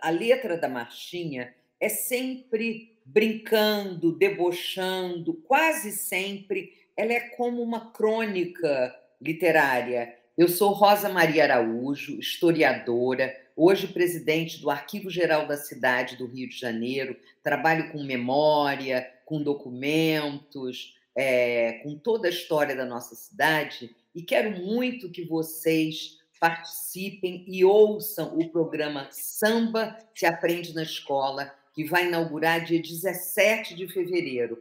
a letra da marchinha, é sempre brincando, debochando, quase sempre ela é como uma crônica literária. Eu sou Rosa Maria Araújo, historiadora, hoje presidente do Arquivo Geral da Cidade do Rio de Janeiro, trabalho com memória, com documentos, é, com toda a história da nossa cidade e quero muito que vocês participem e ouçam o programa Samba se Aprende na Escola, que vai inaugurar dia 17 de fevereiro.